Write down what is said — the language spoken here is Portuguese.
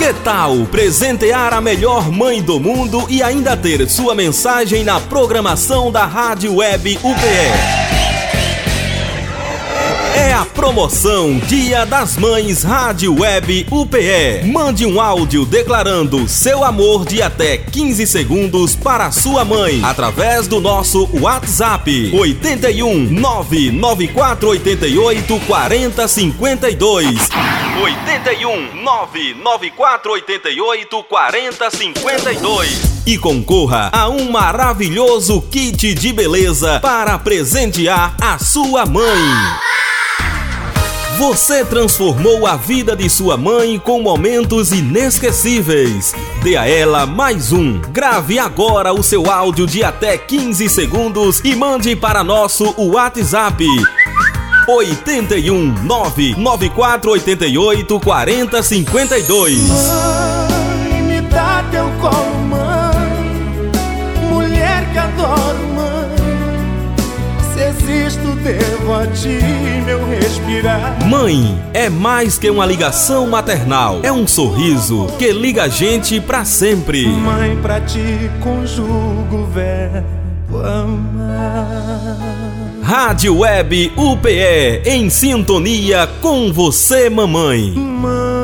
Que tal presentear a melhor mãe do mundo e ainda ter sua mensagem na programação da Rádio Web UPE? É a promoção Dia das Mães Rádio Web UPE. Mande um áudio declarando seu amor de até 15 segundos para sua mãe através do nosso WhatsApp 81 99488 4052. 81 99488 4052 e concorra a um maravilhoso kit de beleza para presentear a sua mãe. Você transformou a vida de sua mãe com momentos inesquecíveis. Dê a ela mais um. Grave agora o seu áudio de até 15 segundos e mande para nosso WhatsApp 81 99488 4052. Mãe, me dá teu colo, mãe. Mulher que adoro, mãe. Se existo, devo a ti meu respirar. Mãe é mais que uma ligação maternal, é um sorriso que liga a gente pra sempre. Mãe, pra ti conjugo o verbo amar. Rádio Web UPE em sintonia com você, mamãe. Mãe.